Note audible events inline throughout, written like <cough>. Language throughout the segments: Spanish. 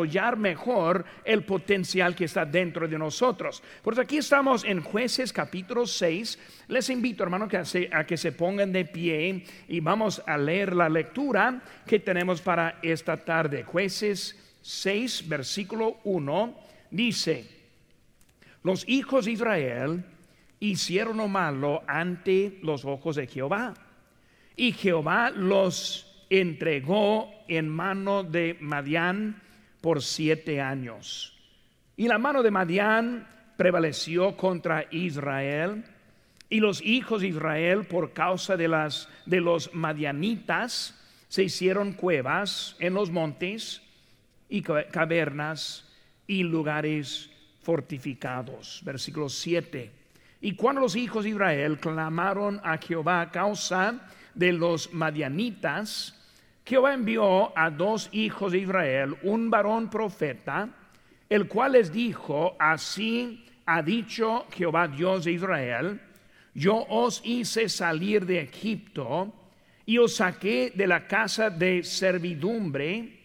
desarrollar mejor el potencial que está dentro de nosotros. Pues aquí estamos en jueces capítulo 6. Les invito, hermano, que a que se pongan de pie y vamos a leer la lectura que tenemos para esta tarde. Jueces 6, versículo 1, dice, los hijos de Israel hicieron lo malo ante los ojos de Jehová. Y Jehová los entregó en mano de Madián por siete años. Y la mano de Madián prevaleció contra Israel. Y los hijos de Israel, por causa de, las, de los madianitas, se hicieron cuevas en los montes y cavernas y lugares fortificados. Versículo 7. Y cuando los hijos de Israel clamaron a Jehová a causa de los madianitas, Jehová envió a dos hijos de Israel, un varón profeta, el cual les dijo, así ha dicho Jehová Dios de Israel, yo os hice salir de Egipto y os saqué de la casa de servidumbre,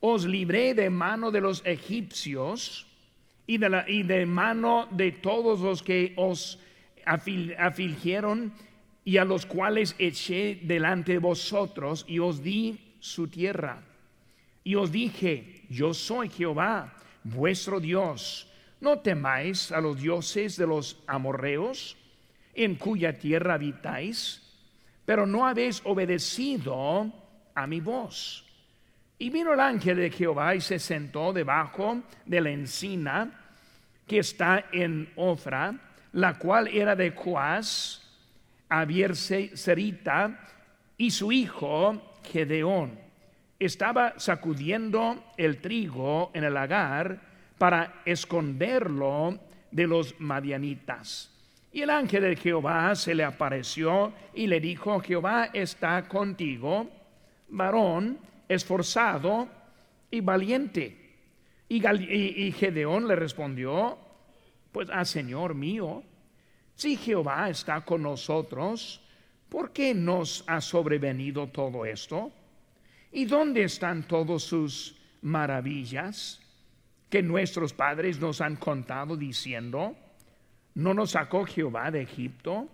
os libré de mano de los egipcios y de, la, y de mano de todos los que os afligieron y a los cuales eché delante de vosotros y os di su tierra. Y os dije, yo soy Jehová, vuestro Dios. No temáis a los dioses de los amorreos, en cuya tierra habitáis, pero no habéis obedecido a mi voz. Y vino el ángel de Jehová y se sentó debajo de la encina que está en Ofra, la cual era de Serita y su hijo Gedeón. Estaba sacudiendo el trigo en el lagar para esconderlo de los madianitas. Y el ángel de Jehová se le apareció y le dijo, Jehová está contigo, varón esforzado y valiente. Y Gedeón le respondió, pues, ah, Señor mío, si Jehová está con nosotros, ¿por qué nos ha sobrevenido todo esto? ¿Y dónde están todas sus maravillas que nuestros padres nos han contado diciendo, ¿no nos sacó Jehová de Egipto?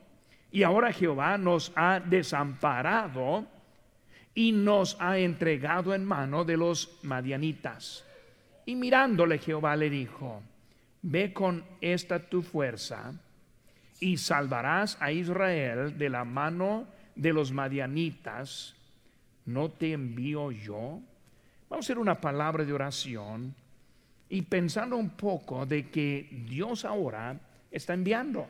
Y ahora Jehová nos ha desamparado y nos ha entregado en mano de los madianitas. Y mirándole Jehová le dijo, ve con esta tu fuerza y salvarás a Israel de la mano de los madianitas, ¿no te envío yo? Vamos a hacer una palabra de oración y pensando un poco de que Dios ahora está enviando.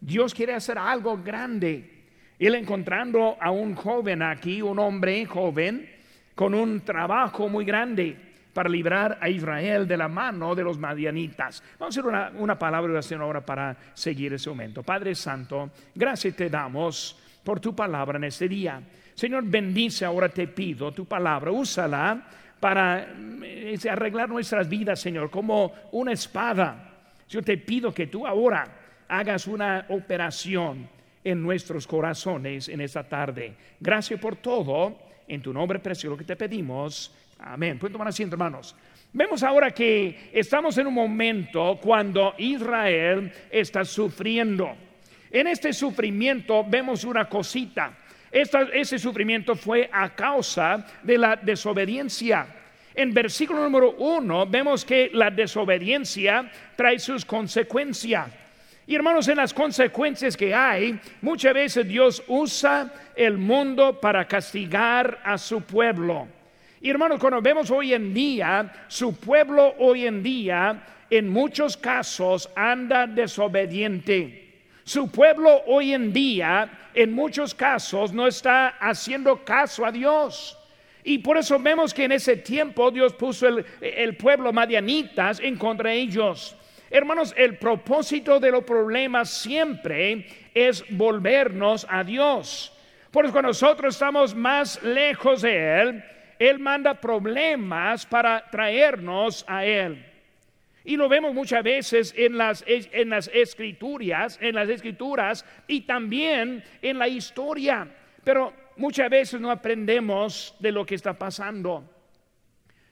Dios quiere hacer algo grande. Él encontrando a un joven aquí, un hombre joven, con un trabajo muy grande para librar a Israel de la mano de los madianitas. Vamos a hacer una, una palabra de oración ahora para seguir ese momento. Padre Santo, gracias te damos por tu palabra en este día. Señor, bendice ahora te pido tu palabra, úsala para eh, arreglar nuestras vidas, Señor, como una espada. Yo te pido que tú ahora hagas una operación en nuestros corazones en esta tarde. Gracias por todo. En tu nombre precioso que te pedimos. Amén. Pueden tomar asiento, hermanos. Vemos ahora que estamos en un momento cuando Israel está sufriendo. En este sufrimiento vemos una cosita. ese sufrimiento fue a causa de la desobediencia. En versículo número uno vemos que la desobediencia trae sus consecuencias. Y hermanos, en las consecuencias que hay, muchas veces Dios usa el mundo para castigar a su pueblo. Y hermanos, cuando vemos hoy en día, su pueblo hoy en día, en muchos casos, anda desobediente. Su pueblo hoy en día, en muchos casos, no está haciendo caso a Dios. Y por eso vemos que en ese tiempo Dios puso el, el pueblo madianitas en contra de ellos. Hermanos, el propósito de los problemas siempre es volvernos a Dios. Por eso cuando nosotros estamos más lejos de Él, él manda problemas para traernos a Él. Y lo vemos muchas veces en las, en las escrituras, en las escrituras y también en la historia. Pero muchas veces no aprendemos de lo que está pasando.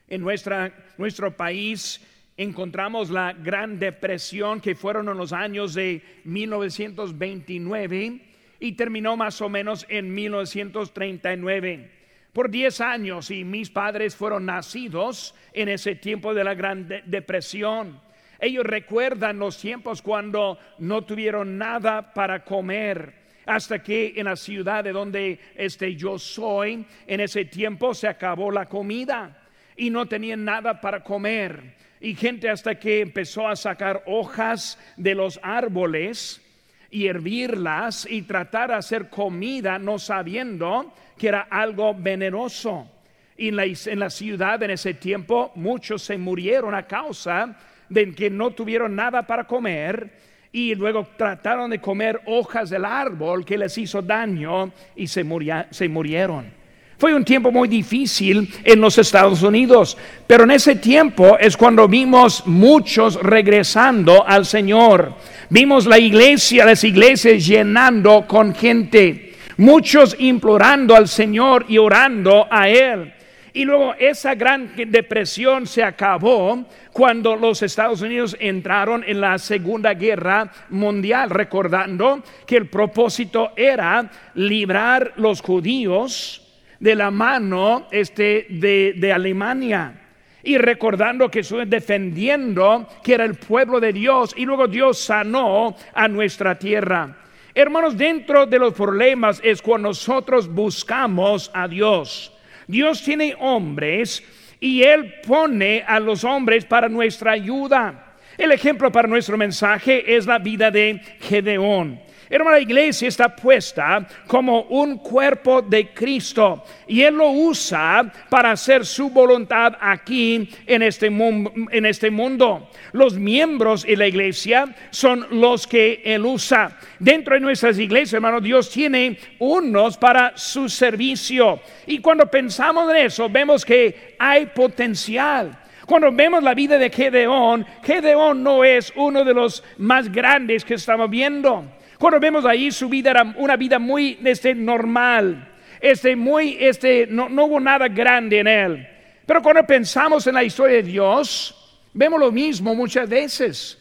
En nuestra, nuestro país encontramos la Gran Depresión que fueron en los años de 1929 y terminó más o menos en 1939 por 10 años y mis padres fueron nacidos en ese tiempo de la Gran Depresión. Ellos recuerdan los tiempos cuando no tuvieron nada para comer. Hasta que en la ciudad de donde este, yo soy, en ese tiempo se acabó la comida y no tenían nada para comer. Y gente hasta que empezó a sacar hojas de los árboles y hervirlas y tratar de hacer comida no sabiendo que era algo venenoso. Y en la, en la ciudad en ese tiempo muchos se murieron a causa de que no tuvieron nada para comer y luego trataron de comer hojas del árbol que les hizo daño y se, se murieron. Fue un tiempo muy difícil en los Estados Unidos, pero en ese tiempo es cuando vimos muchos regresando al Señor. Vimos la iglesia, las iglesias llenando con gente, muchos implorando al Señor y orando a Él. Y luego esa gran depresión se acabó cuando los Estados Unidos entraron en la Segunda Guerra Mundial, recordando que el propósito era librar los judíos de la mano este, de, Alemania y recordando que estuve defendiendo que era el pueblo de Dios y luego Dios sanó a nuestra tierra. Hermanos, dentro de los problemas es cuando nosotros buscamos a Dios. Dios tiene hombres y Él pone a los hombres para nuestra ayuda. El ejemplo para nuestro mensaje es la vida de Gedeón. Hermana, la iglesia está puesta como un cuerpo de Cristo y Él lo usa para hacer su voluntad aquí en este, en este mundo. Los miembros de la iglesia son los que Él usa. Dentro de nuestras iglesias, hermano, Dios tiene unos para su servicio. Y cuando pensamos en eso, vemos que hay potencial. Cuando vemos la vida de Gedeón, Gedeón no es uno de los más grandes que estamos viendo. Cuando vemos ahí su vida era una vida muy este, normal, este, muy, este, no, no hubo nada grande en él. Pero cuando pensamos en la historia de Dios, vemos lo mismo muchas veces.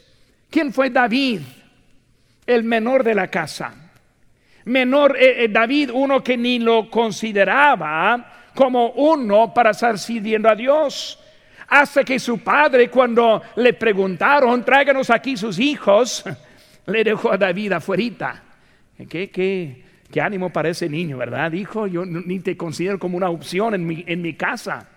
¿Quién fue David? El menor de la casa. Menor, eh, eh, David, uno que ni lo consideraba como uno para estar sirviendo a Dios. Hasta que su padre, cuando le preguntaron, tráiganos aquí sus hijos, le dejó a David afuera. ¿Qué, qué, qué ánimo para ese niño, verdad? Dijo, yo ni te considero como una opción en mi, en mi casa.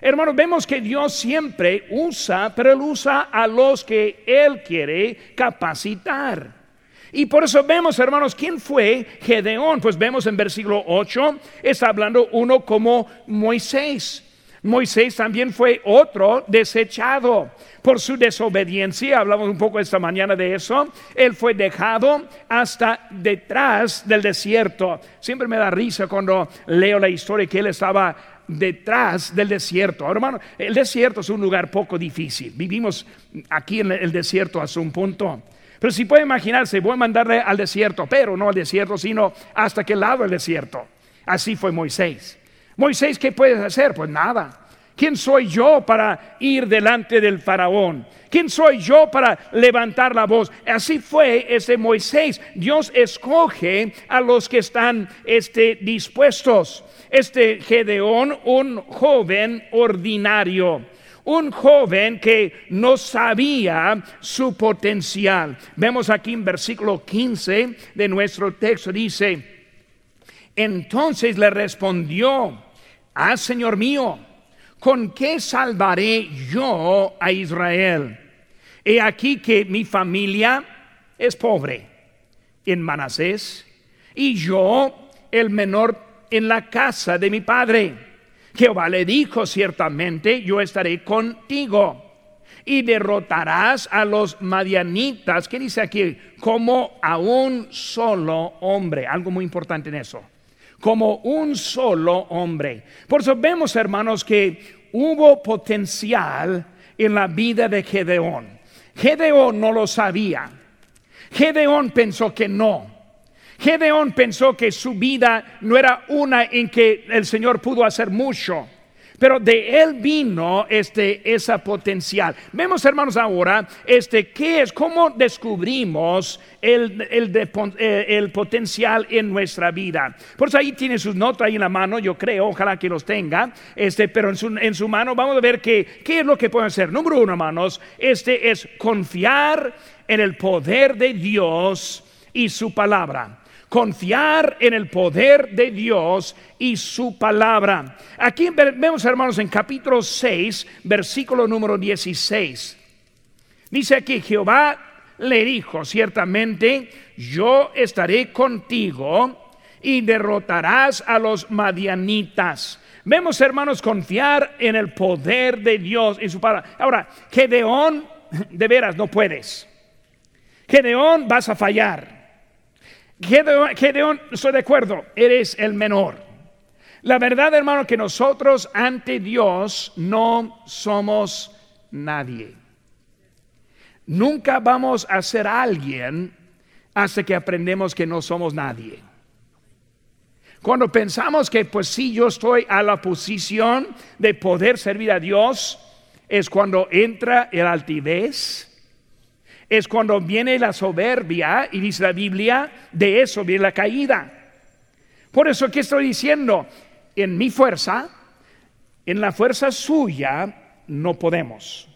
Hermanos, vemos que Dios siempre usa, pero Él usa a los que Él quiere capacitar. Y por eso vemos, hermanos, ¿quién fue Gedeón? Pues vemos en versículo 8, está hablando uno como Moisés. Moisés también fue otro desechado por su desobediencia. Hablamos un poco esta mañana de eso. Él fue dejado hasta detrás del desierto. Siempre me da risa cuando leo la historia que él estaba detrás del desierto. Ahora, hermano, el desierto es un lugar poco difícil. Vivimos aquí en el desierto hasta un punto. Pero si puede imaginarse, voy a mandarle al desierto, pero no al desierto, sino hasta qué lado del desierto. Así fue Moisés. Moisés, ¿qué puedes hacer? Pues nada. ¿Quién soy yo para ir delante del faraón? ¿Quién soy yo para levantar la voz? Así fue ese Moisés. Dios escoge a los que están este, dispuestos. Este Gedeón, un joven ordinario un joven que no sabía su potencial. Vemos aquí en versículo 15 de nuestro texto, dice, entonces le respondió, ah, Señor mío, ¿con qué salvaré yo a Israel? He aquí que mi familia es pobre en Manasés y yo el menor en la casa de mi padre. Jehová le dijo ciertamente, yo estaré contigo y derrotarás a los madianitas. ¿Qué dice aquí? Como a un solo hombre. Algo muy importante en eso como un solo hombre. Por eso vemos, hermanos, que hubo potencial en la vida de Gedeón. Gedeón no lo sabía. Gedeón pensó que no. Gedeón pensó que su vida no era una en que el Señor pudo hacer mucho. Pero de él vino este, esa potencial. Vemos, hermanos, ahora, este, ¿qué es? ¿Cómo descubrimos el, eh, el, potencial en nuestra vida? Por eso ahí tiene sus notas ahí en la mano, yo creo, ojalá que los tenga. Este, pero en su, en su mano vamos a ver qué, qué es lo que pueden hacer. Número uno, hermanos, este es confiar en el poder de Dios y su palabra confiar en el poder de Dios y su palabra. Aquí vemos, hermanos, en capítulo 6, versículo número 16. Dice aquí, Jehová le dijo, ciertamente yo estaré contigo y derrotarás a los madianitas. Vemos, hermanos, confiar en el poder de Dios y su palabra. Ahora, Gedeón, de veras, no puedes. Gedeón, vas a fallar. Gedeón, estoy de acuerdo, eres el menor. La verdad, hermano, que nosotros ante Dios no somos nadie. Nunca vamos a ser alguien hasta que aprendemos que no somos nadie. Cuando pensamos que pues sí, yo estoy a la posición de poder servir a Dios, es cuando entra el altivez, es cuando viene la soberbia, y dice la Biblia, de eso viene la caída. Por eso que estoy diciendo, en mi fuerza, en la fuerza suya, no podemos.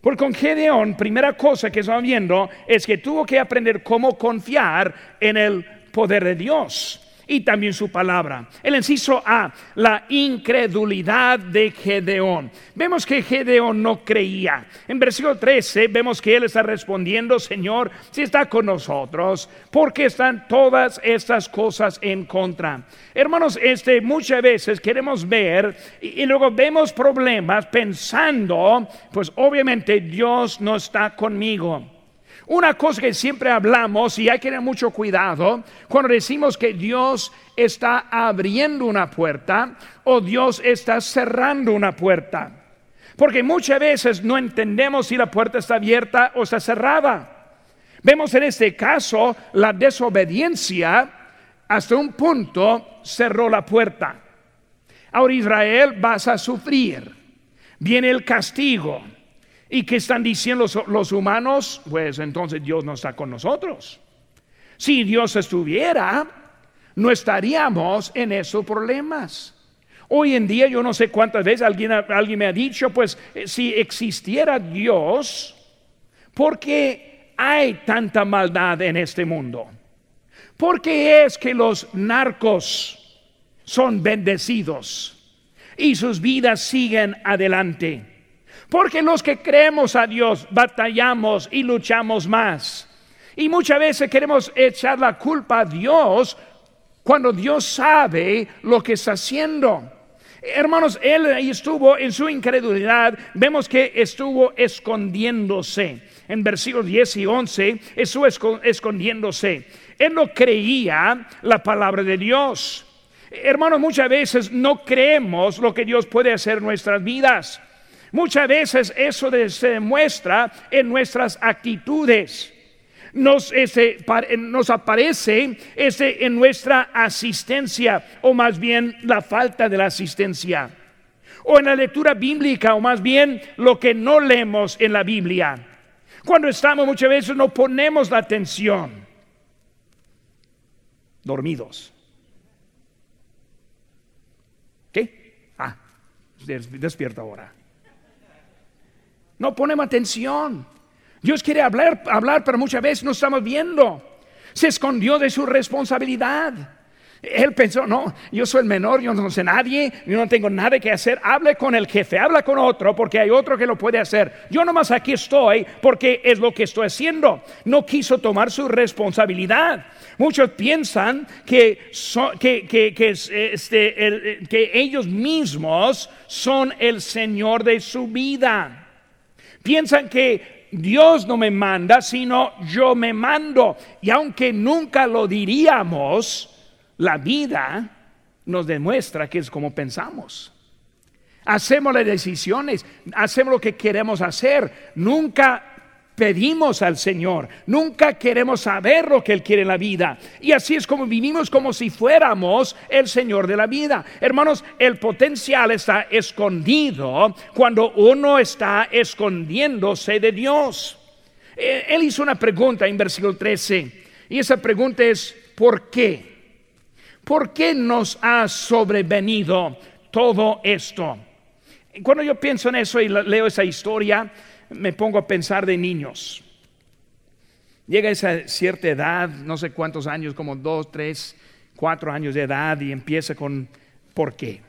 Porque con Gedeón, primera cosa que estamos viendo es que tuvo que aprender cómo confiar en el poder de Dios y también su palabra. El inciso A, la incredulidad de Gedeón. Vemos que Gedeón no creía. En versículo 13 vemos que él está respondiendo, Señor, si está con nosotros, porque están todas estas cosas en contra. Hermanos, este muchas veces queremos ver y, y luego vemos problemas pensando, pues obviamente Dios no está conmigo. Una cosa que siempre hablamos y hay que tener mucho cuidado cuando decimos que Dios está abriendo una puerta o Dios está cerrando una puerta. Porque muchas veces no entendemos si la puerta está abierta o está cerrada. Vemos en este caso la desobediencia hasta un punto cerró la puerta. Ahora Israel vas a sufrir. Viene el castigo. ¿Y qué están diciendo los, humanos? Pues entonces Dios no está con nosotros. Si Dios estuviera, no estaríamos en esos problemas. Hoy en día yo no sé cuántas veces alguien, alguien me ha dicho, pues eh, si existiera Dios, ¿por qué hay tanta maldad en este mundo? ¿Por qué es que los narcos son bendecidos y sus vidas siguen adelante? Porque los que creemos a Dios batallamos y luchamos más. Y muchas veces queremos echar la culpa a Dios cuando Dios sabe lo que está haciendo. Hermanos, él ahí estuvo en su incredulidad, vemos que estuvo escondiéndose. En versículos 10 y 11, estuvo escondiéndose. Él no creía la palabra de Dios. Hermanos, muchas veces no creemos lo que Dios puede hacer en nuestras vidas. Muchas veces eso se demuestra en nuestras actitudes. Nos, nos aparece ese, en nuestra asistencia, o más bien la falta de la asistencia. O en la lectura bíblica, o más bien lo que no leemos en la Biblia. Cuando estamos muchas veces no ponemos la atención. Dormidos. ¿Qué? Ah, despierta ahora. No ponemos atención. Dios quiere hablar, hablar, pero muchas veces no estamos viendo. Se escondió de su responsabilidad. Él pensó, no, yo soy el menor, yo no sé nadie, yo no tengo nada que hacer. Hable con el jefe, habla con otro, porque hay otro que lo puede hacer. Yo nomás aquí estoy porque es lo que estoy haciendo. No quiso tomar su responsabilidad. Muchos piensan que, este, que ellos mismos son el Señor de su vida. Piensan que Dios no me manda, sino yo me mando. Y aunque nunca lo diríamos, la vida nos demuestra que es como pensamos. Hacemos las decisiones, hacemos lo que queremos hacer. Nunca pedimos al Señor, nunca queremos saber lo que Él quiere en la vida. Y así es como vivimos como si fuéramos el Señor de la vida. Hermanos, el potencial está escondido cuando uno está escondiéndose de Dios. Eh, él hizo una pregunta en versículo 13 y esa pregunta es, ¿por qué? ¿Por qué nos ha sobrevenido todo esto? Cuando yo pienso en eso y leo esa historia, me pongo a pensar de niños. Llega esa cierta edad, no sé cuántos años, como dos, tres, cuatro años de edad y empieza con ¿por qué?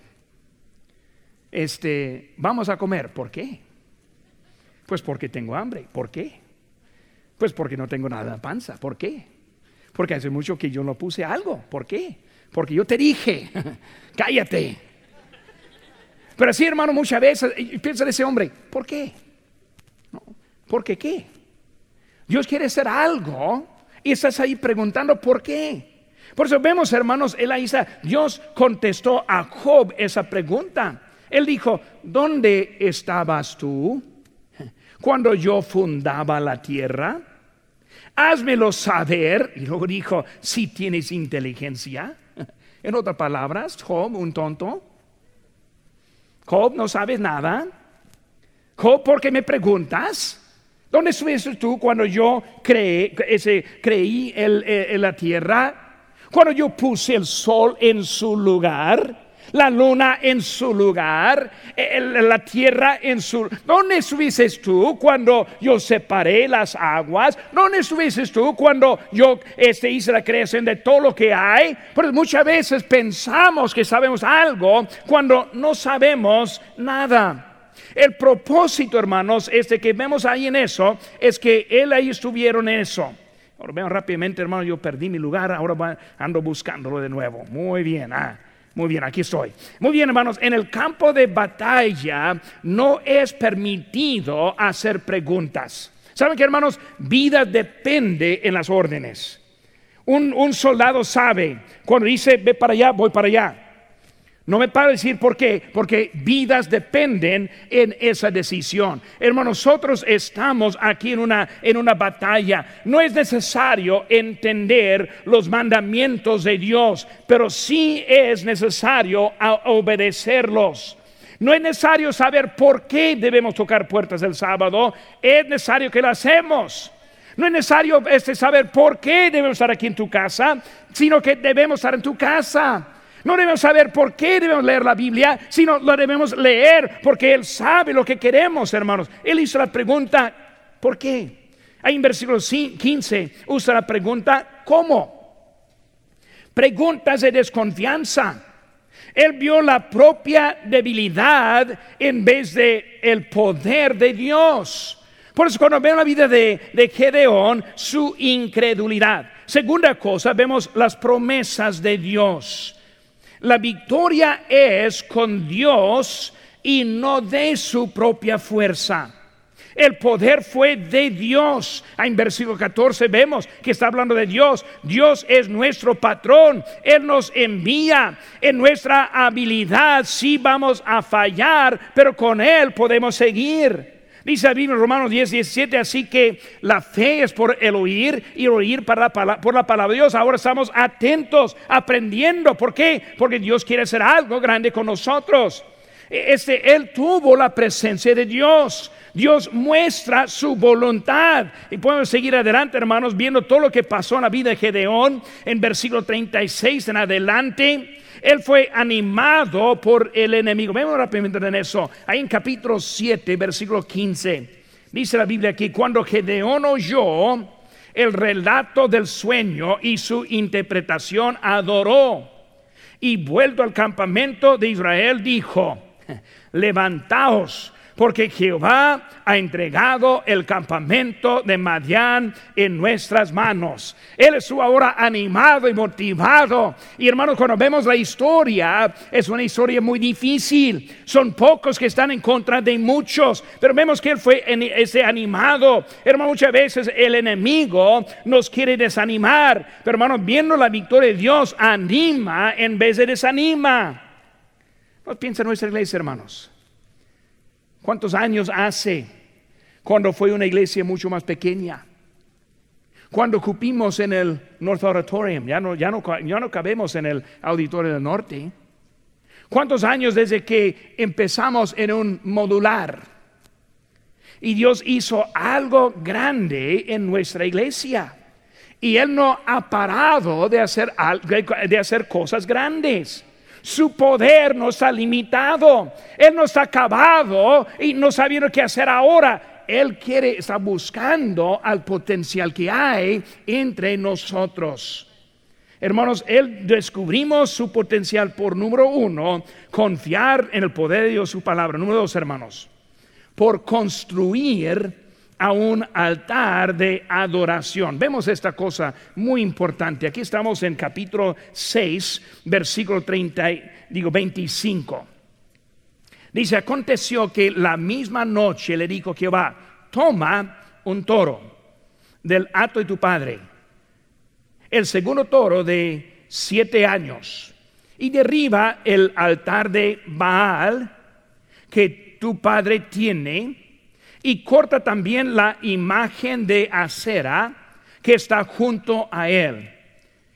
Este, vamos a comer, ¿por qué? Pues porque tengo hambre, ¿por qué? Pues porque no tengo nada en panza, ¿por qué? Porque hace mucho que yo no puse algo, ¿por qué? Porque yo te dije, <laughs> cállate. Pero así, hermano, muchas veces piensa en ese hombre, ¿por qué? ¿Por qué qué? Dios quiere hacer algo y estás ahí preguntando por qué. Por eso vemos, hermanos, Elaísa, Dios contestó a Job esa pregunta. Él dijo, ¿dónde estabas tú cuando yo fundaba la tierra? Házmelo saber. Y luego dijo, si tienes inteligencia. En otras palabras, Job, un tonto. Job, no sabes nada. Job, ¿por qué me preguntas? ¿Dónde estuviste tú cuando yo creí, ese, creí en la tierra? Cuando yo puse el sol en su lugar, la luna en su lugar, la tierra en su... ¿Dónde estuviste tú cuando yo separé las aguas? ¿Dónde estuviste tú cuando yo este, hice la creación de todo lo que hay? Porque muchas veces pensamos que sabemos algo cuando no sabemos nada. El propósito, hermanos, este que vemos ahí en eso, es que él ahí estuvieron en eso. Ahora vean rápidamente, hermano, yo perdí mi lugar, ahora ando buscándolo de nuevo. Muy bien, ah, muy bien, aquí estoy. Muy bien, hermanos, en el campo de batalla no es permitido hacer preguntas. ¿Saben que, hermanos? Vida depende en las órdenes. Un soldado sabe, cuando dice, ve para allá, voy para allá. No me para decir por qué, porque vidas dependen en esa decisión. Hermanos, nosotros estamos aquí en una, en una batalla. No es necesario entender los mandamientos de Dios, pero sí es necesario obedecerlos. No es necesario saber por qué debemos tocar puertas el sábado, es necesario que lo hacemos. No es necesario este, saber por qué debemos estar aquí en tu casa, sino que debemos estar en tu casa. No debemos saber por qué debemos leer la Biblia, sino lo debemos leer porque Él sabe lo que queremos, hermanos. Él hizo la pregunta, ¿por qué? Ahí en versículo 15 usa la pregunta, ¿cómo? Preguntas de desconfianza. Él vio la propia debilidad en vez de el poder de Dios. Por eso cuando vemos la vida de, de Gedeón, su incredulidad. Segunda cosa, vemos las promesas de Dios. La victoria es con Dios y no de su propia fuerza. El poder fue de Dios. En versículo 14 vemos que está hablando de Dios. Dios es nuestro patrón. Él nos envía. En nuestra habilidad sí vamos a fallar, pero con Él podemos seguir. Dice la Biblia en Romanos 10, 17, así que la fe es por el oír y oír por la palabra de Dios. Ahora estamos atentos, aprendiendo. ¿Por qué? Porque Dios quiere hacer algo grande con nosotros. E, este, él tuvo la presencia de Dios. Dios muestra su voluntad. Y podemos seguir adelante, hermanos, viendo todo lo que pasó en la vida de Gedeón en versículo 36 en adelante. Él fue animado por el enemigo. Vemos rápidamente en eso. Ahí en capítulo 7, versículo 15. Dice la Biblia aquí, cuando Gedeón oyó el relato del sueño y su interpretación, adoró. Y vuelto al campamento de Israel, dijo, <laughs> levantaos porque Jehová ha entregado el campamento de Madián en nuestras manos. Él es ahora animado y motivado. Y hermanos, cuando vemos la historia, es una historia muy difícil. Son pocos que están en contra de muchos, pero vemos que él fue ese animado. Hermanos, muchas veces el enemigo nos quiere desanimar, pero hermanos, viendo la victoria de Dios, anima en vez de desanima. No piensa en nuestra iglesia, hermanos. ¿Cuántos años hace cuando fue una iglesia mucho más pequeña. Cuando cupimos en el North Auditorium, ya no, ya no, ya no cabemos en el Auditorio del Norte. ¿Cuántos años desde que empezamos en un modular? Y Dios hizo algo grande en nuestra iglesia. Y Él no ha parado de hacer, de hacer cosas grandes. Su poder no está limitado. Él no está acabado y no sabiendo qué hacer ahora. Él quiere, está buscando al potencial que hay entre nosotros. Hermanos, Él descubrimos su potencial por número uno, confiar en el poder de Dios, su palabra. Número dos, hermanos, por construir a un altar de adoración. Vemos esta cosa muy importante. Aquí estamos en capítulo 6, versículo 30, digo 25. Dice, aconteció que la misma noche le dijo Jehová, toma un toro del hato de tu padre el segundo toro de siete años y derriba el altar de Baal que tu padre tiene y corta también la imagen de acera que está junto a él.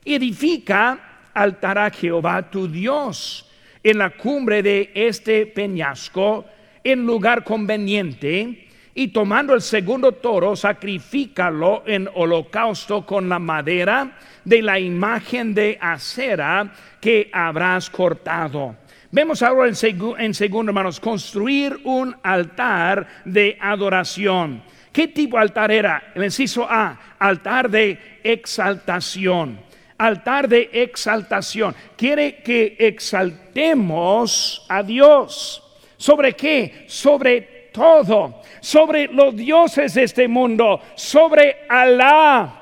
Edifica altar a Jehová tu Dios en la cumbre de este peñasco en lugar conveniente y tomando el segundo toro, sacrifícalo en holocausto con la madera de la imagen de acera que habrás cortado. Vemos ahora en, segundo, hermanos, construir un altar de adoración. ¿Qué tipo de altar era? El inciso A, altar de exaltación. Altar de exaltación. Quiere que exaltemos a Dios. ¿Sobre qué? Sobre todo, sobre los dioses de este mundo, sobre Alá.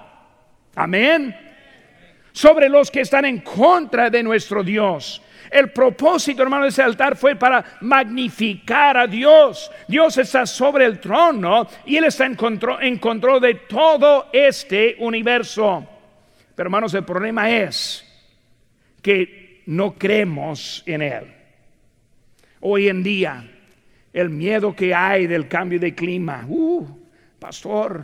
Amén. Sobre los que están en contra de nuestro Dios. El propósito, hermano, de ese altar fue para magnificar a Dios. Dios está sobre el trono y Él está en control, en control de todo este universo. Pero, hermanos, el problema es que no creemos en Él. Hoy en día, el miedo que hay del cambio de clima. Uh, pastor,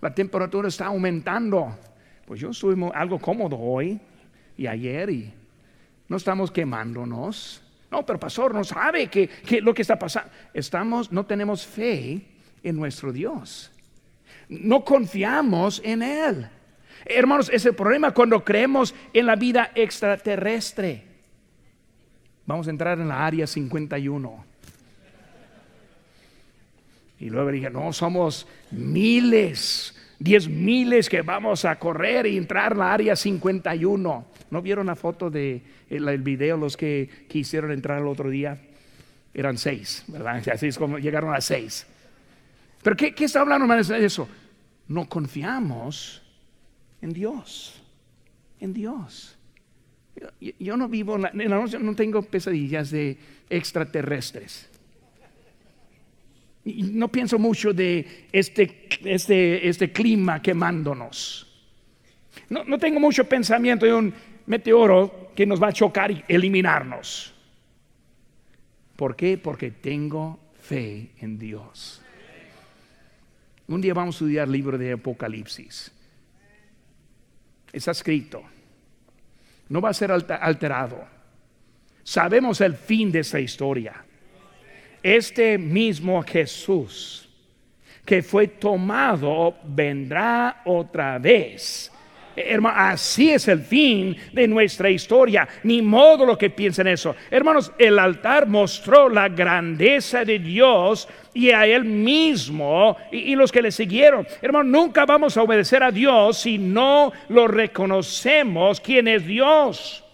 la temperatura está aumentando. Pues yo estoy algo cómodo hoy y ayer y no estamos quemándonos. No, pero pastor, no sabe que, lo que está pasando. Estamos, no tenemos fe en nuestro Dios. No confiamos en Él. Hermanos, es el problema cuando creemos en la vida extraterrestre. Vamos a entrar en la área 51. Y luego dije, no, somos miles, diez miles que vamos a correr y entrar en la área 51. ¿No vieron la foto de el, video los que quisieron entrar el otro día? Eran seis, ¿verdad? Así es como llegaron a seis. Pero ¿qué, qué está hablando de eso? No confiamos en Dios, en Dios. Yo, no vivo, en en la no tengo pesadillas de extraterrestres no pienso mucho de este, este, este clima quemándonos. No, no tengo mucho pensamiento de un meteoro que nos va a chocar y eliminarnos. ¿Por qué? Porque tengo fe en Dios. Un día vamos a estudiar el libro de Apocalipsis. Está escrito. No va a ser alterado. Sabemos el fin de esta historia este mismo Jesús que fue tomado vendrá otra vez. Hermano, así es el fin de nuestra historia. Ni modo lo que piensen eso. Hermanos, el altar mostró la grandeza de Dios y a Él mismo y, los que le siguieron. Hermanos, nunca vamos a obedecer a Dios si no lo reconocemos quién es Dios.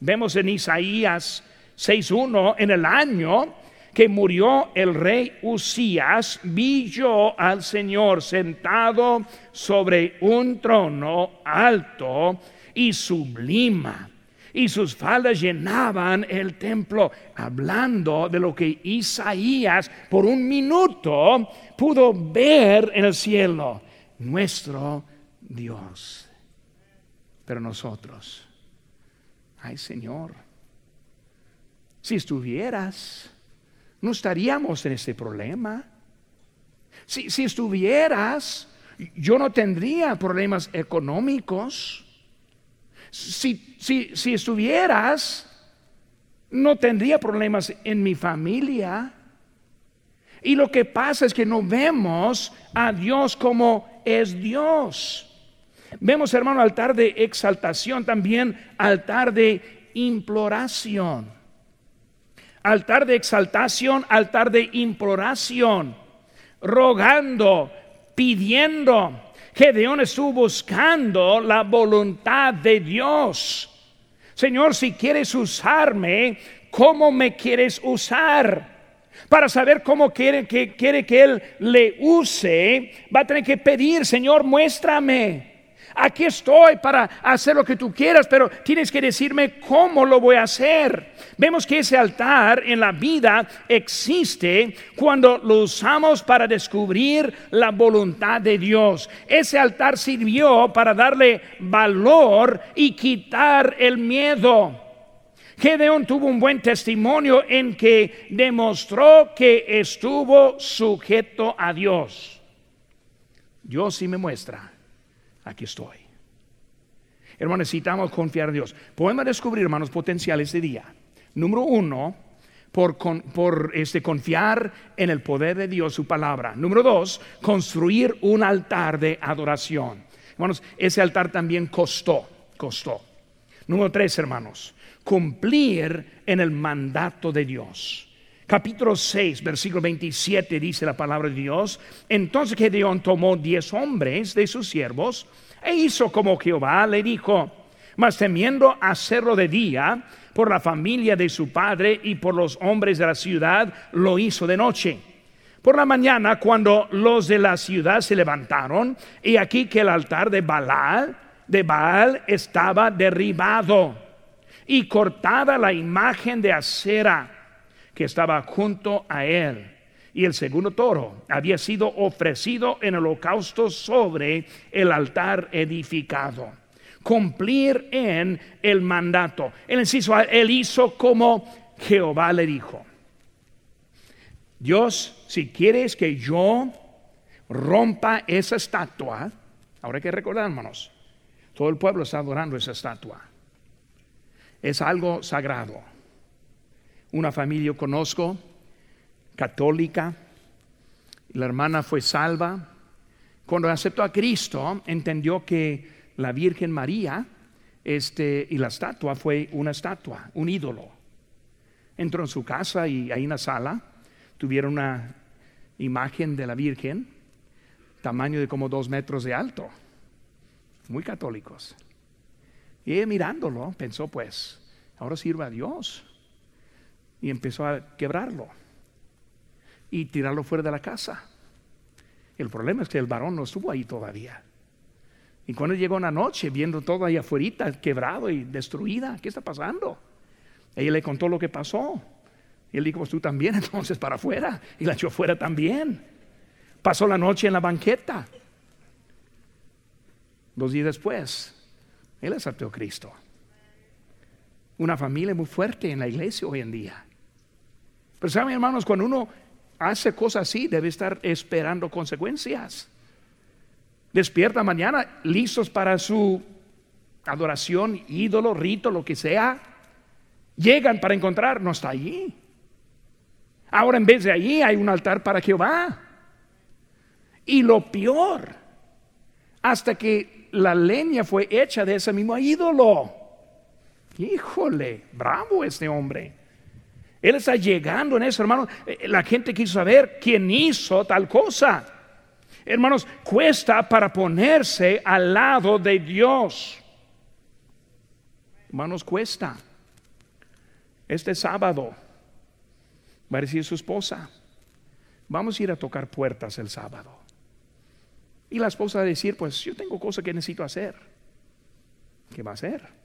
Vemos en Isaías 6.1 en el año que murió el rey Usías, vi yo al Señor sentado sobre un trono alto y sublima, y sus faldas llenaban el templo, hablando de lo que Isaías por un minuto pudo ver en el cielo, nuestro Dios. Pero nosotros, ay Señor, si estuvieras no estaríamos en ese problema. Si, si estuvieras, yo no tendría problemas económicos. Si, si, si estuvieras, no tendría problemas en mi familia. Y lo que pasa es que no vemos a Dios como es Dios. Vemos, hermano, altar de exaltación, también altar de imploración. Altar de exaltación, altar de imploración. Rogando, pidiendo. Gedeón estuvo buscando la voluntad de Dios. Señor, si quieres usarme, ¿cómo me quieres usar? Para saber cómo quiere que, quiere que Él le use, va a tener que pedir, Señor, muéstrame. Aquí estoy para hacer lo que tú quieras, pero tienes que decirme cómo lo voy a hacer. Vemos que ese altar en la vida existe cuando lo usamos para descubrir la voluntad de Dios. Ese altar sirvió para darle valor y quitar el miedo. Gedeón tuvo un buen testimonio en que demostró que estuvo sujeto a Dios. Dios sí me muestra aquí estoy. Hermanos, necesitamos confiar en Dios. Podemos descubrir, hermanos, potenciales de día. Número uno, por, por este, confiar en el poder de Dios, su palabra. Número dos, construir un altar de adoración. Hermanos, ese altar también costó, costó. Número tres, hermanos, cumplir en el mandato de Dios. Capítulo 6, versículo 27 dice la palabra de Dios. Entonces Gedeón tomó diez hombres de sus siervos e hizo como Jehová le dijo, mas temiendo hacerlo de día por la familia de su padre y por los hombres de la ciudad, lo hizo de noche. Por la mañana, cuando los de la ciudad se levantaron, y aquí que el altar de Baal, de Baal estaba derribado y cortada la imagen de acera que estaba junto a él. Y el segundo toro había sido ofrecido en holocausto sobre el altar edificado. Cumplir en el mandato. El inciso, él hizo como Jehová le dijo. Dios, si quieres que yo rompa esa estatua, ahora hay que recordar, todo el pueblo está adorando esa estatua. Es algo sagrado una familia yo conozco, católica, la hermana fue salva. Cuando aceptó a Cristo, entendió que la Virgen María este, y la estatua fue una estatua, un ídolo. Entró en su casa y ahí en la sala tuvieron una imagen de la Virgen, tamaño de como dos metros de alto, muy católicos. Y ella mirándolo pensó, pues, ahora sirva a Dios y empezó a quebrarlo y tirarlo fuera de la casa. El problema es que el varón no estuvo ahí todavía. Y cuando llegó una noche viendo todo ahí afuera quebrado y destruida, ¿qué está pasando? Ella le contó lo que pasó. Y él dijo, pues tú también, <laughs> entonces para afuera. Y la echó fuera también. Pasó la noche en la banqueta. Dos días después, él aceptó a Cristo. Una familia muy fuerte en la iglesia hoy en día. Pero saben, hermanos, cuando uno hace cosas así, debe estar esperando consecuencias. Despierta mañana listos para su adoración, ídolo, rito, lo que sea. Llegan para encontrar, no está allí. Ahora en vez de allí hay un altar para Jehová. Y lo peor, hasta que la leña fue hecha de ese mismo ídolo. Híjole, bravo este hombre. Él está llegando en eso, hermano. Eh, la gente quiso saber quién hizo tal cosa. Hermanos, cuesta para ponerse al lado de Dios. Hermanos, cuesta. Este sábado va a decir su esposa, vamos a ir a tocar puertas el sábado. Y la esposa va a decir, pues yo tengo cosas que necesito hacer. ¿Qué va a hacer?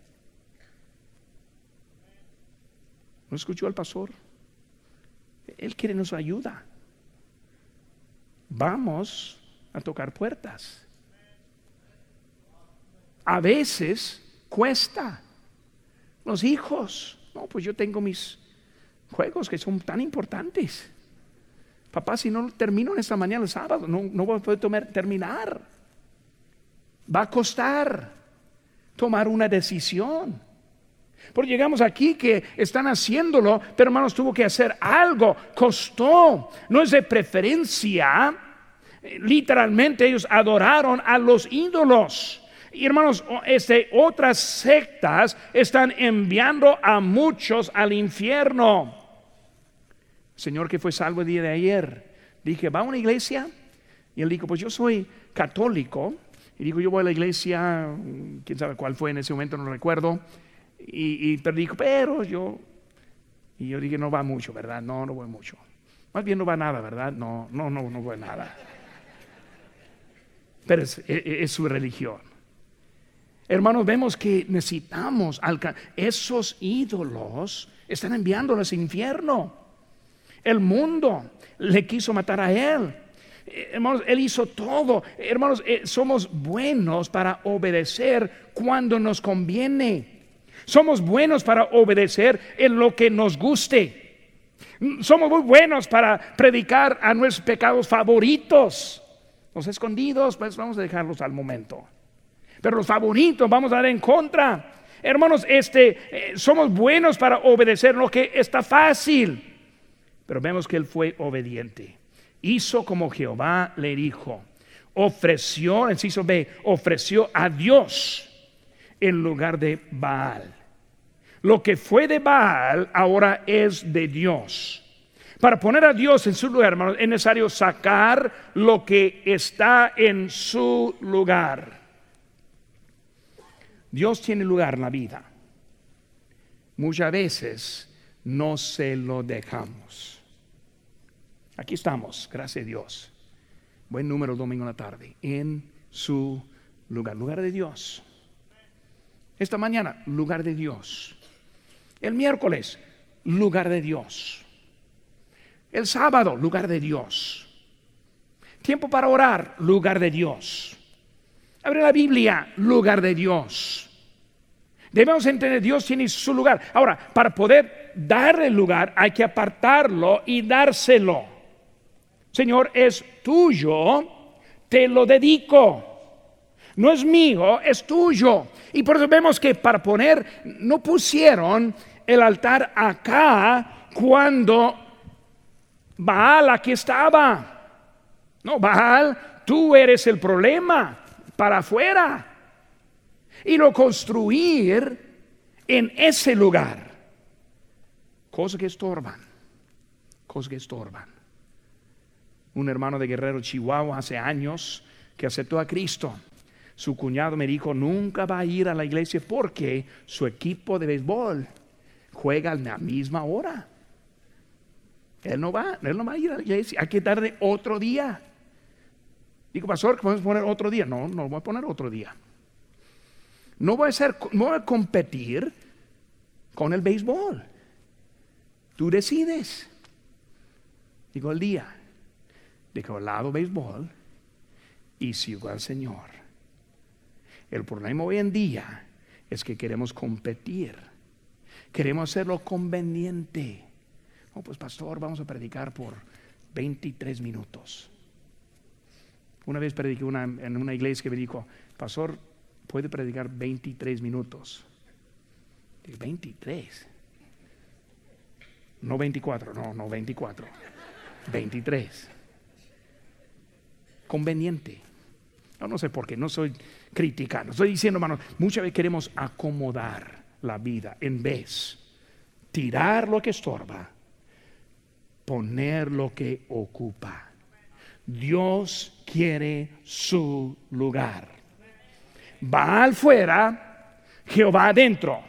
¿No escuchó al pastor? Él quiere nos ayuda. Vamos a tocar puertas. A veces cuesta. Los hijos, no, pues yo tengo mis juegos que son tan importantes. papá, si no termino en esta mañana el sábado, no, no voy a poder terminar. Va a costar tomar una decisión. Porque llegamos aquí que están haciéndolo, pero hermanos, tuvo que hacer algo, costó, no es de preferencia. Literalmente ellos adoraron a los ídolos. Y hermanos, este, otras sectas están enviando a muchos al infierno. Señor que fue salvo el día de ayer, dije, ¿va a una iglesia? Y él dijo, pues yo soy católico. Y dijo, yo voy a la iglesia, quién sabe cuál fue en ese momento, no recuerdo. Y, pero dijo, pero yo, y yo dije, no va mucho, ¿verdad? No, no voy mucho. Más bien no va nada, ¿verdad? No, no, no, no voy nada. Pero es, es su religión. Hermanos, vemos que necesitamos esos ídolos están enviándonos al infierno. El mundo le quiso matar a él. Eh, hermanos, Él hizo todo. Hermanos, eh, somos buenos para obedecer cuando nos conviene. Somos buenos para obedecer en lo que nos guste. Somos muy buenos para predicar a nuestros pecados favoritos. Los escondidos, pues vamos a dejarlos al momento. Pero los favoritos vamos a dar en contra. Hermanos, este, eh, somos buenos para obedecer lo que está fácil. Pero vemos que él fue obediente. Hizo como Jehová le dijo. Ofreció, hizo B, ofreció a Dios en lugar de Baal. Lo que fue de Baal ahora es de Dios. Para poner a Dios en su lugar, hermanos, es necesario sacar lo que está en su lugar. Dios tiene lugar en la vida. Muchas veces no se lo dejamos. Aquí estamos, gracias a Dios. Buen número domingo en la tarde. En su lugar, lugar de Dios. Esta mañana, lugar de Dios. El miércoles, lugar de Dios. El sábado, lugar de Dios. Tiempo para orar, lugar de Dios. Abre la Biblia, lugar de Dios. Debemos entender, Dios tiene su lugar. Ahora, para poder darle lugar, hay que apartarlo y dárselo. Señor, es tuyo, te lo dedico. No es mío, es tuyo. Y por eso vemos que para poner, no pusieron el altar acá cuando Baal aquí estaba. No, Baal, tú eres el problema para afuera. Y lo construir en ese lugar. Cosas que estorban. Cosas que estorban un hermano de Guerrero, Chihuahua, hace años que aceptó a Cristo. Su cuñado me dijo, nunca va a ir a la iglesia porque su equipo de béisbol juega a la misma hora. Él no va, él no va a ir a hay que darle otro día. Digo, pastor, ¿podemos poner otro día? No, no voy a poner otro día. No voy a, ser, no voy a competir con el béisbol. Tú decides. Digo, el día que al lado béisbol y sigo al Señor. El problema hoy en día es que queremos competir, queremos hacerlo conveniente. Oh, pues pastor, vamos a predicar por 23 minutos. Una vez prediqué en una iglesia que me dijo, pastor, puede predicar 23 minutos. 23. No 24, no, no 24. 23 conveniente. No, no sé por qué, no soy criticando. Estoy diciendo, hermano, muchas veces queremos acomodar la vida en vez tirar lo que estorba, poner lo que ocupa. Dios quiere su lugar. Va fuera, Jehová adentro.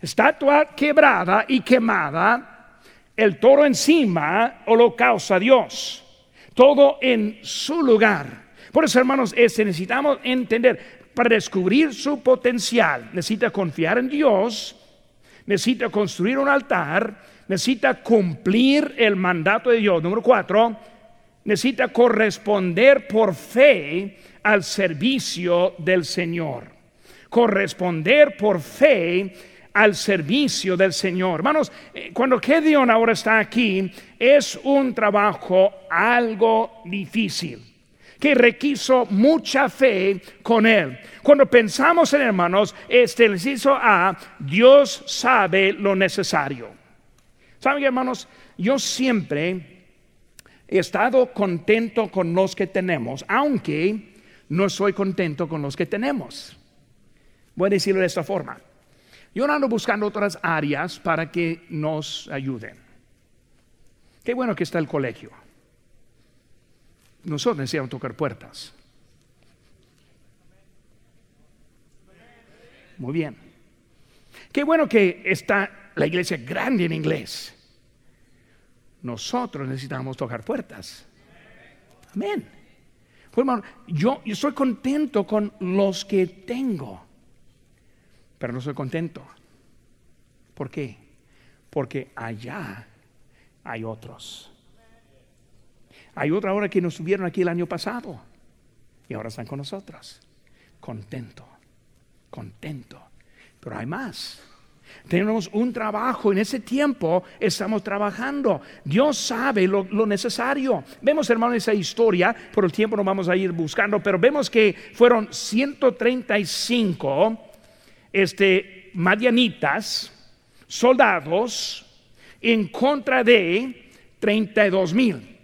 Estatua quebrada y quemada, el toro encima, holocausto a Dios todo en su lugar. Por eso, hermanos, necesitamos entender, para descubrir su potencial, necesita confiar en Dios, necesita construir un altar, necesita cumplir el mandato de Dios. Número cuatro, necesita corresponder por fe al servicio del Señor. Corresponder por fe al servicio del Señor. Hermanos, eh, cuando Gedeón ahora está aquí, es un trabajo algo difícil que requiso mucha fe con él. Cuando pensamos en hermanos, este inciso A, Dios sabe lo necesario. ¿Saben hermanos? Yo siempre he estado contento con los que tenemos, aunque no soy contento con los que tenemos. Voy a decirlo de esta forma. Yo ando buscando otras áreas para que nos ayuden. Qué bueno que está el colegio. Nosotros necesitamos tocar puertas. Muy bien. Qué bueno que está la iglesia grande en inglés. Nosotros necesitamos tocar puertas. Amén. Pues, yo, yo estoy contento con los que tengo, pero no soy contento. ¿Por qué? Porque allá hay otros. Hay otra hora que nos subieron aquí el año pasado y ahora están con nosotros. Contento, contento. Pero hay más. Tenemos un trabajo, en ese tiempo estamos trabajando. Dios sabe lo, necesario. Vemos, hermano, esa historia, por el tiempo no vamos a ir buscando, pero vemos que fueron 135 este, madianitas, soldados, en contra de 32 mil.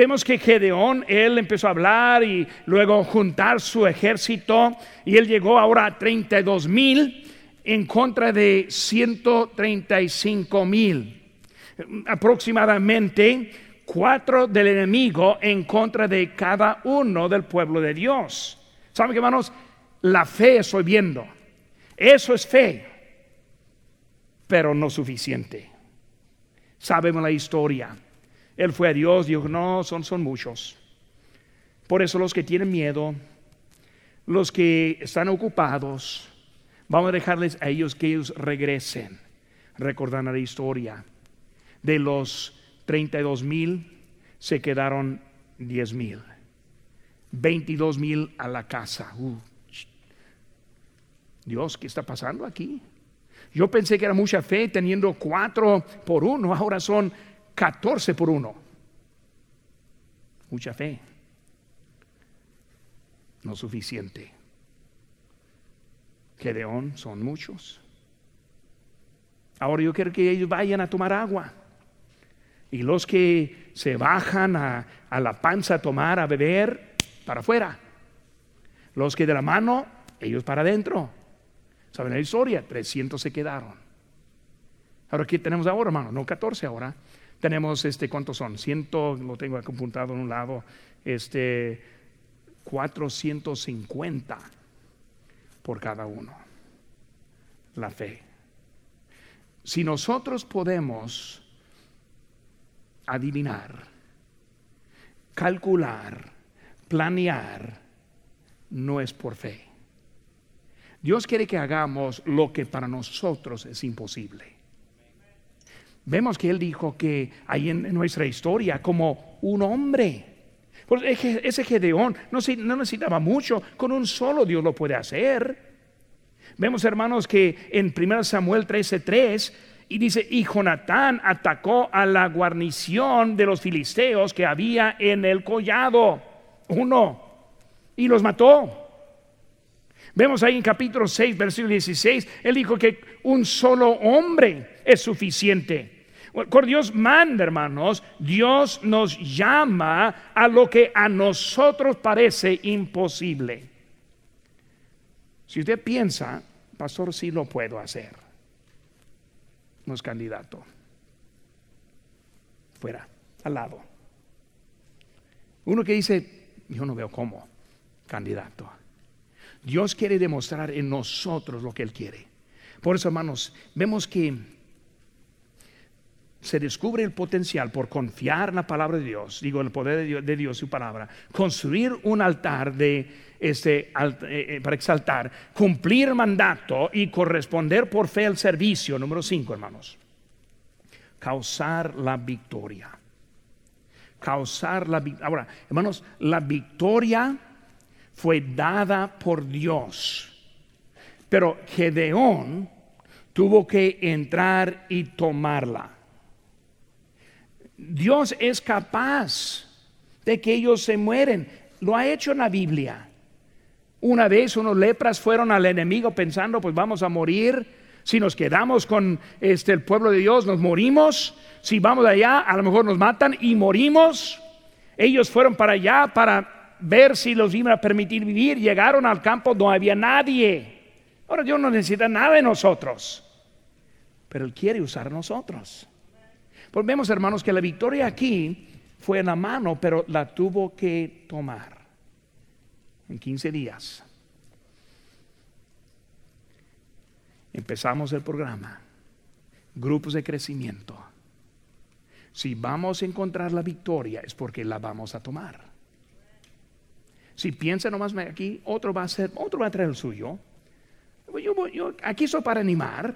Vemos que Gedeón, él empezó a hablar y luego juntar su ejército y él llegó ahora a 32 mil en contra de 135 mil. Aproximadamente cuatro del enemigo en contra de cada uno del pueblo de Dios. ¿Saben qué, hermanos? La fe estoy viendo. Eso es fe, pero no suficiente. Sabemos la historia él fue a Dios, dijo, no, son, son muchos. Por eso los que tienen miedo, los que están ocupados, vamos a dejarles a ellos que ellos regresen, recordando la historia. De los 32 mil se quedaron 10 mil, 22 mil a la casa. Uh, Dios, ¿qué está pasando aquí? Yo pensé que era mucha fe teniendo cuatro por uno, ahora son 14 por 1. Mucha fe. No suficiente. Gedeón son muchos. Ahora yo quiero que ellos vayan a tomar agua. Y los que se bajan a, a la panza a tomar, a beber, para afuera. Los que de la mano, ellos para adentro. ¿Saben la historia? 300 se quedaron. Ahora, ¿qué tenemos ahora, hermano? No 14 ahora. Tenemos, este, ¿cuántos son? Ciento, lo tengo apuntado en un lado, este, 450 por cada uno. La fe. Si nosotros podemos adivinar, calcular, planear, no es por fe. Dios quiere que hagamos lo que para nosotros es imposible. Vemos que él dijo que ahí en nuestra historia como un hombre. Pues ese Gedeón no, necesitaba mucho, con un solo Dios lo puede hacer. Vemos hermanos que en 1 Samuel 13:3 y dice, y Jonatán atacó a la guarnición de los filisteos que había en el collado, uno, y los mató. Vemos ahí en capítulo 6, versículo 16, él dijo que un solo hombre es suficiente. Por Dios manda, hermanos, Dios nos llama a lo que a nosotros parece imposible. Si usted piensa, pastor, sí lo puedo hacer, no es candidato. Fuera, al lado. Uno que dice, yo no veo cómo, candidato. Dios quiere demostrar en nosotros lo que Él quiere. Por eso, hermanos, vemos que se descubre el potencial por confiar en la palabra de Dios, digo, el poder de Dios, de Dios su palabra, construir un altar de este, eh, eh, para exaltar, cumplir mandato y corresponder por fe al servicio. Número 5, hermanos. Causar la victoria. Causar la victoria. Ahora, hermanos, la victoria fue dada por Dios. Pero Gedeón tuvo que entrar y tomarla. Dios es capaz de que ellos se mueren. Lo ha hecho en la Biblia. Una vez unos lepras fueron al enemigo pensando, pues vamos a morir. Si nos quedamos con este, el pueblo de Dios, nos morimos. Si vamos allá, a lo mejor nos matan y morimos. Ellos fueron para allá para ver si los iban a permitir vivir. Llegaron al campo, no había nadie. Ahora Dios no necesita nada de nosotros, pero Él quiere usar a nosotros. Pues vemos, hermanos, que la victoria aquí fue en la mano, pero la tuvo que tomar en 15 días. Empezamos el programa, grupos de crecimiento. Si vamos a encontrar la victoria es porque la vamos a tomar. Si piensa nomás aquí, otro va a ser, otro va a traer el suyo. Yo, aquí soy para animar,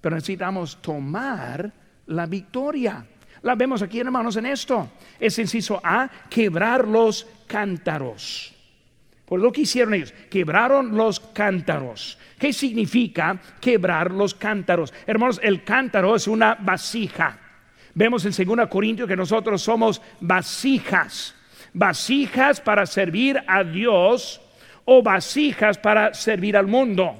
pero necesitamos tomar la victoria. La vemos aquí, hermanos, en esto. Es inciso A, quebrar los cántaros. Por lo que hicieron ellos, quebraron los cántaros. ¿Qué significa quebrar los cántaros? Hermanos, el cántaro es una vasija. Vemos en 2 Corintios que nosotros somos vasijas. Vasijas para servir a Dios o vasijas para servir al mundo.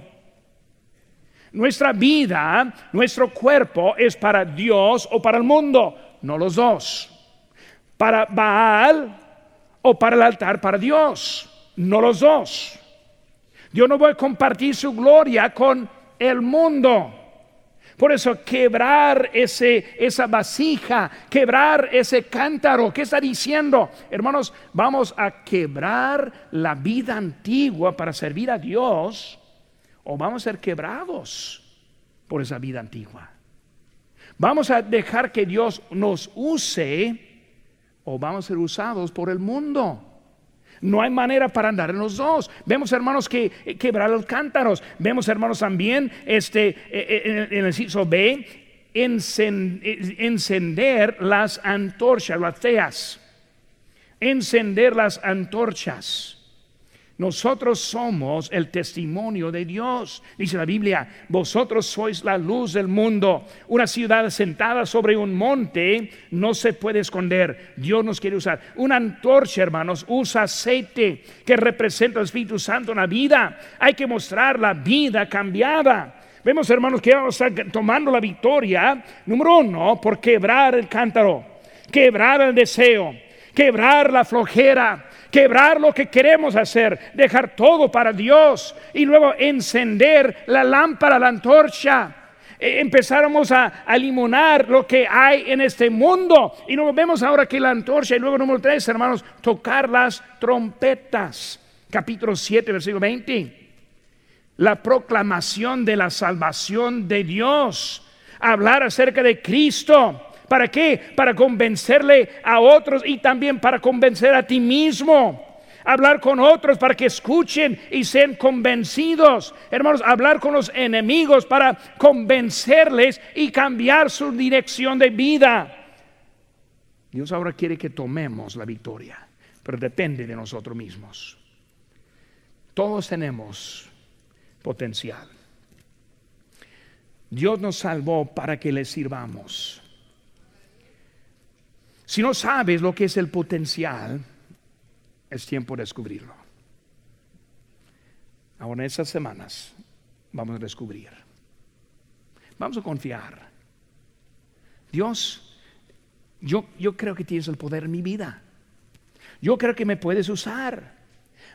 Nuestra vida, nuestro cuerpo es para Dios o para el mundo, no los dos. Para Baal o para el altar para Dios, no los dos. Dios no a compartir su gloria con el mundo. Por eso quebrar ese, esa vasija, quebrar ese cántaro, ¿qué está diciendo? Hermanos, vamos a quebrar la vida antigua para servir a Dios o vamos a ser quebrados por esa vida antigua. Vamos a dejar que Dios nos use o vamos a ser usados por el mundo. No hay manera para andar en los dos. Vemos, hermanos, que eh, quebrar los cántaros. Vemos, hermanos, también este, eh, eh, en el inciso B, encender las antorchas, las teas. Encender las antorchas. Nosotros somos el testimonio de Dios. Dice la Biblia, vosotros sois la luz del mundo. Una ciudad sentada sobre un monte no se puede esconder. Dios nos quiere usar. Una antorcha, hermanos, usa aceite que representa el Espíritu Santo en la vida. Hay que mostrar la vida cambiada. Vemos, hermanos, que vamos a estar tomando la victoria, número uno, por quebrar el cántaro, quebrar el deseo, quebrar la flojera, quebrar lo que queremos hacer, dejar todo para Dios y luego encender la lámpara, la antorcha. E, empezáramos a, limonar lo que hay en este mundo. Y luego vemos ahora que la antorcha, y luego número tres, hermanos, tocar las trompetas. Capítulo 7, versículo 20. La proclamación de la salvación de Dios. Hablar acerca de Cristo ¿Para qué? Para convencerle a otros y también para convencer a ti mismo. Hablar con otros para que escuchen y sean convencidos. Hermanos, hablar con los enemigos para convencerles y cambiar su dirección de vida. Dios ahora quiere que tomemos la victoria, pero depende de nosotros mismos. Todos tenemos potencial. Dios nos salvó para que le sirvamos. Si no sabes lo que es el potencial, es tiempo de descubrirlo. Ahora en estas semanas vamos a descubrir. Vamos a confiar. Dios, yo, yo creo que tienes el poder en mi vida. Yo creo que me puedes usar.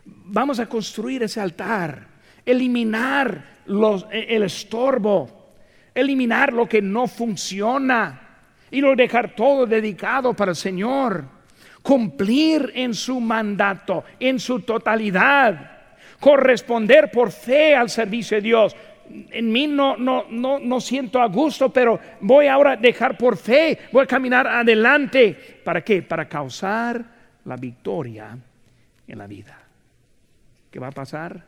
Vamos a construir ese altar, eliminar los, el estorbo, eliminar lo que no funciona y no dejar todo dedicado para el Señor. Cumplir en su mandato, en su totalidad. Corresponder por fe al servicio de Dios. En mí no, no, no, no siento a gusto, pero voy ahora a dejar por fe, voy a caminar adelante. ¿Para qué? Para causar la victoria en la vida. ¿Qué va a pasar?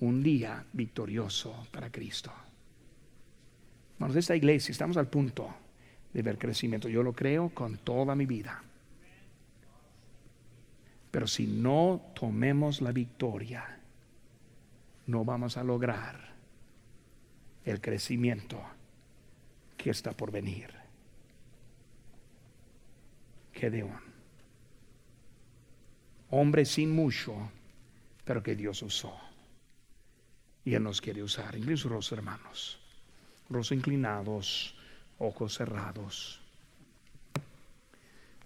Un día victorioso para Cristo. Vamos, esta iglesia, estamos al punto de ver crecimiento. Yo lo creo con toda mi vida. Pero si no tomemos la victoria, no vamos a lograr el crecimiento que está por venir. Gedeón. Hombre sin mucho, pero que Dios usó. Y Él nos quiere usar. Incluso los hermanos. Rostros inclinados, ojos cerrados.